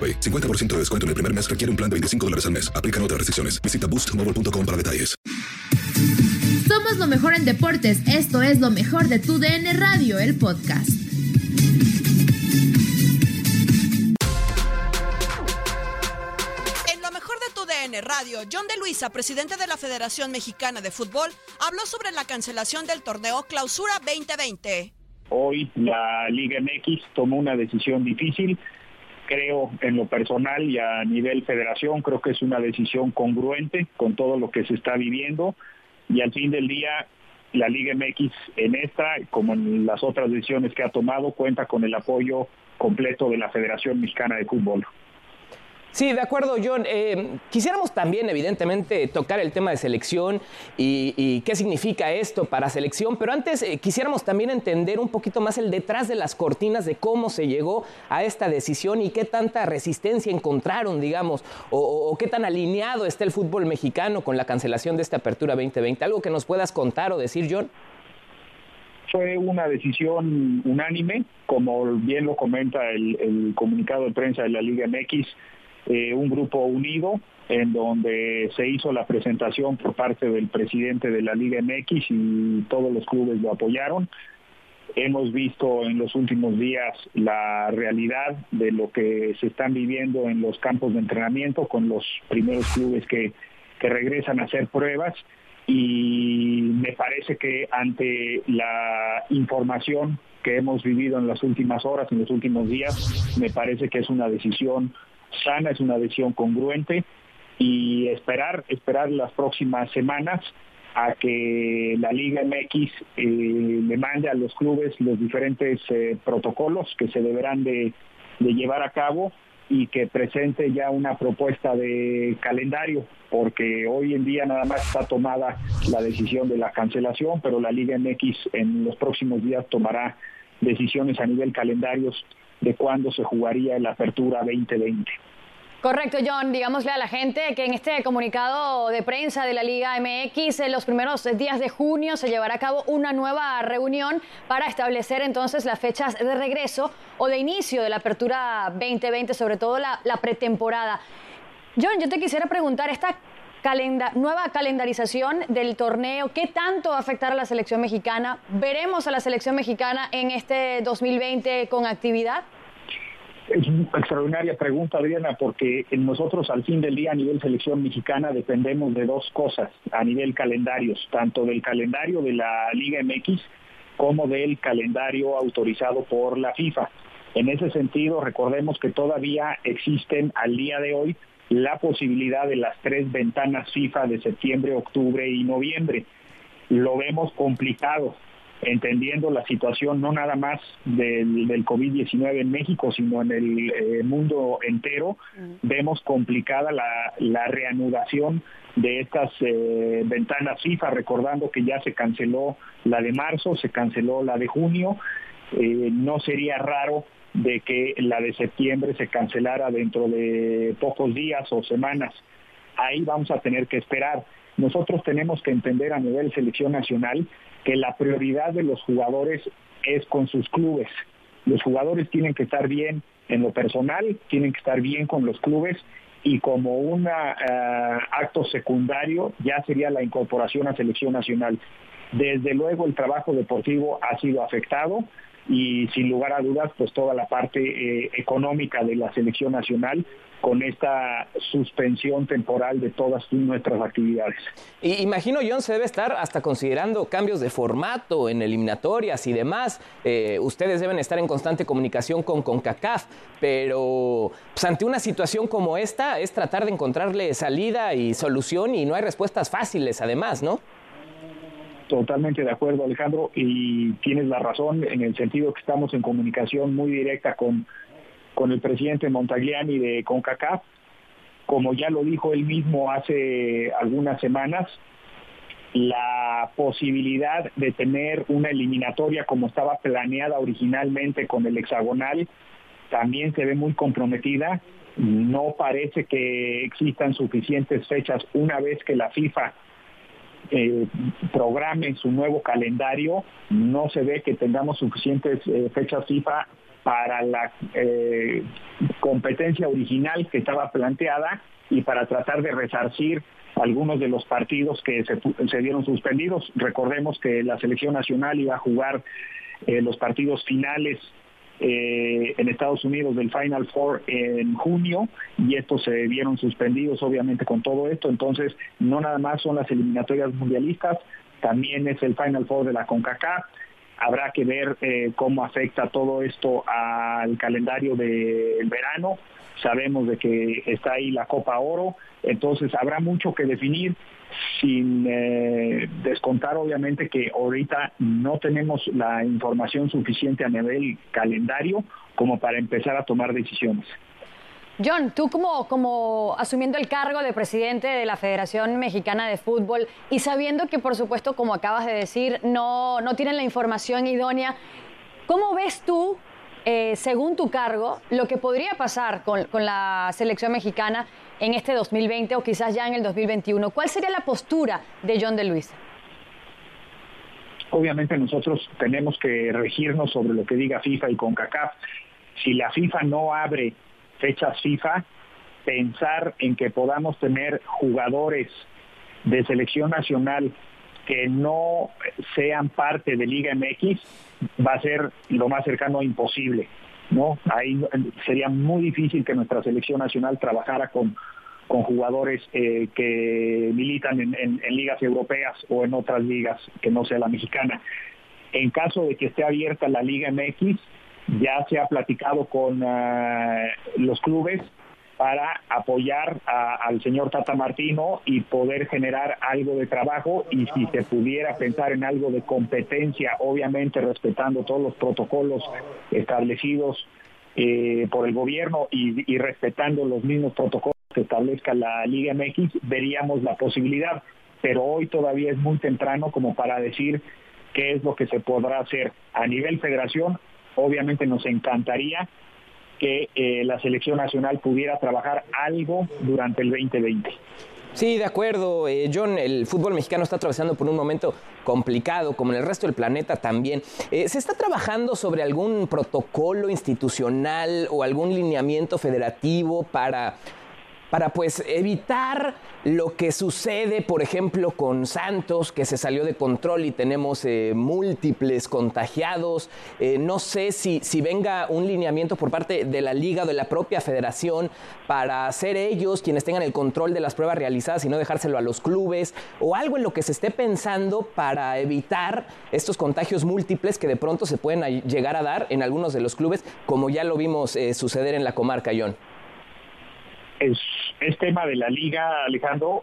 AroPay. 50% de descuento en el primer mes requiere un plan de 25 dólares al mes. Aplican otras restricciones. Visita boostmobile.com para detalles. Somos lo mejor en deportes. Esto es lo mejor de tu DN Radio, el podcast. En lo mejor de tu DN Radio, John de Luisa, presidente de la Federación Mexicana de Fútbol, habló sobre la cancelación del torneo Clausura 2020. Hoy la Liga MX tomó una decisión difícil. Creo en lo personal y a nivel federación, creo que es una decisión congruente con todo lo que se está viviendo. Y al fin del día, la Liga MX en esta, como en las otras decisiones que ha tomado, cuenta con el apoyo completo de la Federación Mexicana de Fútbol. Sí, de acuerdo, John. Eh, quisiéramos también, evidentemente, tocar el tema de selección y, qué significa esto para selección, pero antes eh, quisiéramos también entender un poquito más el detrás de las cortinas de cómo se llegó a esta decisión y qué tanta resistencia encontraron, digamos, o, o qué tan alineado está el fútbol mexicano con la cancelación de esta apertura 2020. ¿Algo que nos puedas contar o decir, John? Fue una decisión unánime, como bien lo comenta el, el comunicado de prensa de la Liga MX, eh, un grupo unido en donde se hizo la presentación por parte del presidente de la Liga MX y todos los clubes lo apoyaron. Hemos visto en los últimos días la realidad de lo que se están viviendo en los campos de entrenamiento con los primeros clubes que, que regresan a hacer pruebas y me parece que ante la información que hemos vivido en las últimas horas, en los últimos días, me parece que es una decisión sana, es una decisión congruente y esperar, esperar las próximas semanas a que la Liga MX eh, le mande a los clubes los diferentes eh, protocolos que se deberán de, de llevar a cabo y que presente ya una propuesta de calendario, porque hoy en día nada más está tomada la decisión de la cancelación, pero la Liga MX en los próximos días tomará decisiones a nivel calendarios de cuándo se jugaría la apertura 2020. Correcto, John. Digámosle a la gente que en este comunicado de prensa de la Liga MX, en los primeros días de junio se llevará a cabo una nueva reunión para establecer entonces las fechas de regreso o de inicio de la apertura 2020, sobre todo la, la pretemporada. John, yo te quisiera preguntar, esta nueva calendarización del torneo, ¿qué tanto va a afectar a la selección mexicana? ¿Veremos a la selección mexicana en este 2020 con actividad? Es una extraordinaria pregunta, Adriana, porque nosotros al fin del día a nivel selección mexicana dependemos de dos cosas a nivel calendarios, tanto del calendario de la Liga MX como del calendario autorizado por la FIFA. En ese sentido, recordemos que todavía existen al día de hoy la posibilidad de las tres ventanas FIFA de septiembre, octubre y noviembre. Lo vemos complicado entendiendo la situación no nada más del, del COVID-19 en México, sino en el eh, mundo entero, vemos complicada la, la reanudación de estas eh, ventanas FIFA, recordando que ya se canceló la de marzo, se canceló la de junio, eh, no sería raro de que la de septiembre se cancelara dentro de pocos días o semanas. Ahí vamos a tener que esperar. Nosotros tenemos que entender a nivel selección nacional que la prioridad de los jugadores es con sus clubes. Los jugadores tienen que estar bien en lo personal, tienen que estar bien con los clubes y como un eh, acto secundario ya sería la incorporación a selección nacional. Desde luego el trabajo deportivo ha sido afectado y sin lugar a dudas pues toda la parte eh, económica de la selección nacional con esta suspensión temporal de todas nuestras actividades. Y imagino, John, se debe estar hasta considerando cambios de formato en eliminatorias y demás. Eh, ustedes deben estar en constante comunicación con CONCACAF, pero pues, ante una situación como esta es tratar de encontrarle salida y solución y no hay respuestas fáciles además, ¿no? Totalmente de acuerdo, Alejandro, y tienes la razón en el sentido que estamos en comunicación muy directa con con el presidente Montagliani de CONCACAF. Como ya lo dijo él mismo hace algunas semanas, la posibilidad de tener una eliminatoria como estaba planeada originalmente con el hexagonal también se ve muy comprometida. No parece que existan suficientes fechas una vez que la FIFA eh, programe su nuevo calendario. No se ve que tengamos suficientes eh, fechas FIFA para la eh, competencia original que estaba planteada y para tratar de resarcir algunos de los partidos que se, se dieron suspendidos. Recordemos que la selección nacional iba a jugar eh, los partidos finales eh, en Estados Unidos del Final Four en junio y estos se vieron suspendidos obviamente con todo esto. Entonces, no nada más son las eliminatorias mundialistas, también es el Final Four de la CONCACAF Habrá que ver eh, cómo afecta todo esto al calendario del verano. Sabemos de que está ahí la Copa Oro, entonces habrá mucho que definir sin eh, descontar obviamente que ahorita no tenemos la información suficiente a nivel calendario como para empezar a tomar decisiones. John, tú como, como asumiendo el cargo de presidente de la Federación Mexicana de Fútbol y sabiendo que, por supuesto, como acabas de decir, no, no tienen la información idónea, ¿cómo ves tú, eh, según tu cargo, lo que podría pasar con, con la selección mexicana en este 2020 o quizás ya en el 2021? ¿Cuál sería la postura de John de Luis? Obviamente nosotros tenemos que regirnos sobre lo que diga FIFA y CONCACAF. Si la FIFA no abre fechas FIFA, pensar en que podamos tener jugadores de selección nacional que no sean parte de Liga MX va a ser lo más cercano a imposible. ¿No? Ahí sería muy difícil que nuestra selección nacional trabajara con, con jugadores eh, que militan en, ligas europeas o en otras ligas que no sea la mexicana. En caso de que esté abierta la Liga MX, ya se ha platicado con eh, los clubes para apoyar al señor Tata Martino y poder generar algo de trabajo. Y si se pudiera pensar en algo de competencia, obviamente respetando todos los protocolos establecidos eh, por el gobierno y, y respetando los mismos protocolos que establezca la Liga MX, veríamos la posibilidad, pero hoy todavía es muy temprano como para decir qué es lo que se podrá hacer. A nivel federación obviamente nos encantaría que eh, la selección nacional pudiera trabajar algo durante el 2020. Sí, de acuerdo, eh, John. El fútbol mexicano está atravesando por un momento complicado, como en el resto del planeta también. Eh, ¿Se está trabajando sobre algún protocolo institucional o algún lineamiento federativo para para pues evitar lo que sucede, por ejemplo, con Santos, que se salió de control y tenemos eh, múltiples contagiados. Eh, no sé si, si venga un lineamiento por parte de la liga o de la propia federación para ser ellos quienes tengan el control de las pruebas realizadas y no dejárselo a los clubes, o algo en lo que se esté pensando para evitar estos contagios múltiples que de pronto se pueden llegar a dar en algunos de los clubes, como ya lo vimos eh, suceder en la comarca, John. Es, tema de la liga, Alejandro.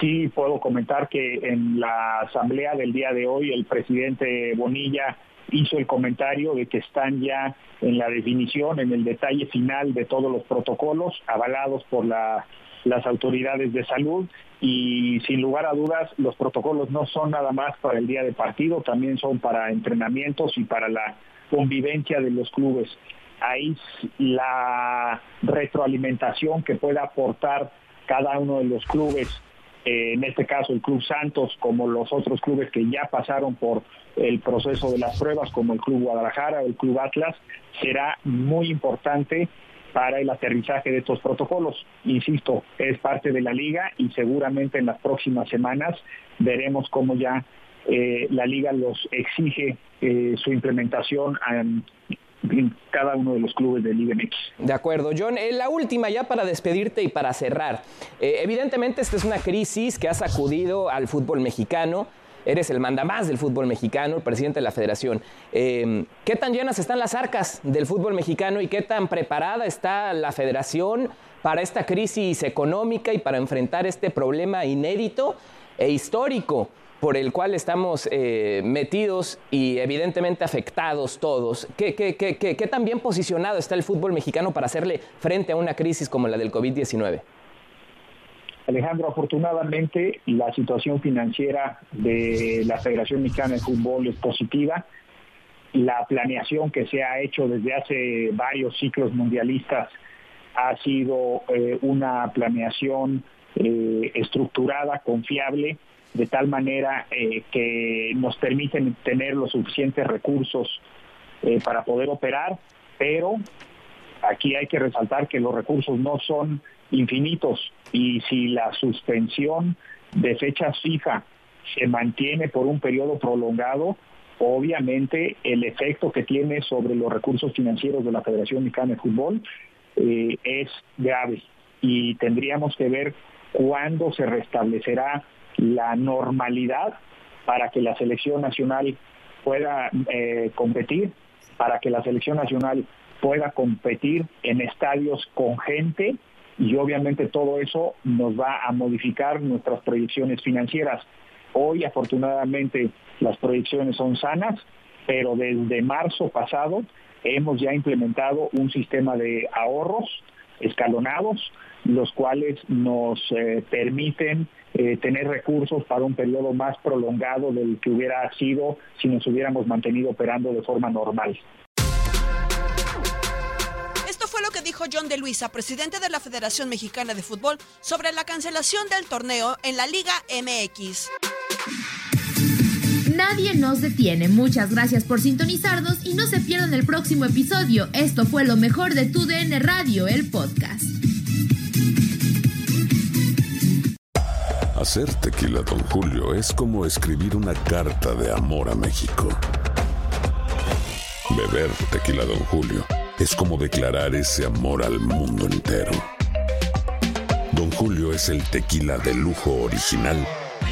Sí puedo comentar que en la asamblea del día de hoy el presidente Bonilla hizo el comentario de que están ya en la definición, en el detalle final de todos los protocolos avalados por la, las autoridades de salud y sin lugar a dudas los protocolos no son nada más para el día de partido, también son para entrenamientos y para la convivencia de los clubes. Ahí la retroalimentación que pueda aportar cada uno de los clubes, eh, en este caso el Club Santos, como los otros clubes que ya pasaron por el proceso de las pruebas, como el Club Guadalajara o el Club Atlas, será muy importante para el aterrizaje de estos protocolos. Insisto, es parte de la liga y seguramente en las próximas semanas veremos cómo ya eh, la liga los exige eh, su implementación en, cada uno de los clubes de Liga MX. De acuerdo, John. Eh, la última ya para despedirte y para cerrar. evidentemente esta es una crisis que ha sacudido al fútbol mexicano eres el mandamás del fútbol mexicano, el presidente de la federación. Eh, ¿Qué tan llenas están las arcas del fútbol mexicano y qué tan preparada está la federación para esta crisis económica y para enfrentar este problema inédito e histórico por el cual estamos eh, metidos y evidentemente afectados todos? ¿Qué, qué, qué, ¿Qué tan bien posicionado está el fútbol mexicano para hacerle frente a una crisis como la del COVID-19? Alejandro, afortunadamente la situación financiera de la Federación Mexicana de Fútbol es positiva. La planeación que se ha hecho desde hace varios ciclos mundialistas ha sido eh, una planeación eh, estructurada, confiable, de tal manera eh, que nos permiten tener los suficientes recursos para poder operar, pero aquí hay que resaltar que los recursos no son infinitos y si la suspensión de fecha fija se mantiene por un periodo prolongado, obviamente el efecto que tiene sobre los recursos financieros de la Federación Mexicana de Fútbol eh, es grave y tendríamos que ver cuándo se restablecerá la normalidad para que la selección nacional pueda eh, competir, para que la selección nacional pueda competir en estadios con gente y obviamente todo eso nos va a modificar nuestras proyecciones financieras. Hoy afortunadamente las proyecciones son sanas, pero desde marzo pasado hemos ya implementado un sistema de ahorros escalonados, los cuales nos eh, permiten eh, tener recursos para un periodo más prolongado del que hubiera sido si nos hubiéramos mantenido operando de forma normal lo que dijo John de Luisa, presidente de la Federación Mexicana de Fútbol, sobre la cancelación del torneo en la Liga MX. Nadie nos detiene. Muchas gracias por sintonizarnos y no se pierdan el próximo episodio. Esto fue lo mejor de Tu DN Radio, el podcast. Hacer tequila, don Julio, es como escribir una carta de amor a México. Beber tequila, don Julio es como declarar ese amor al mundo entero. Don Julio es el tequila de lujo original,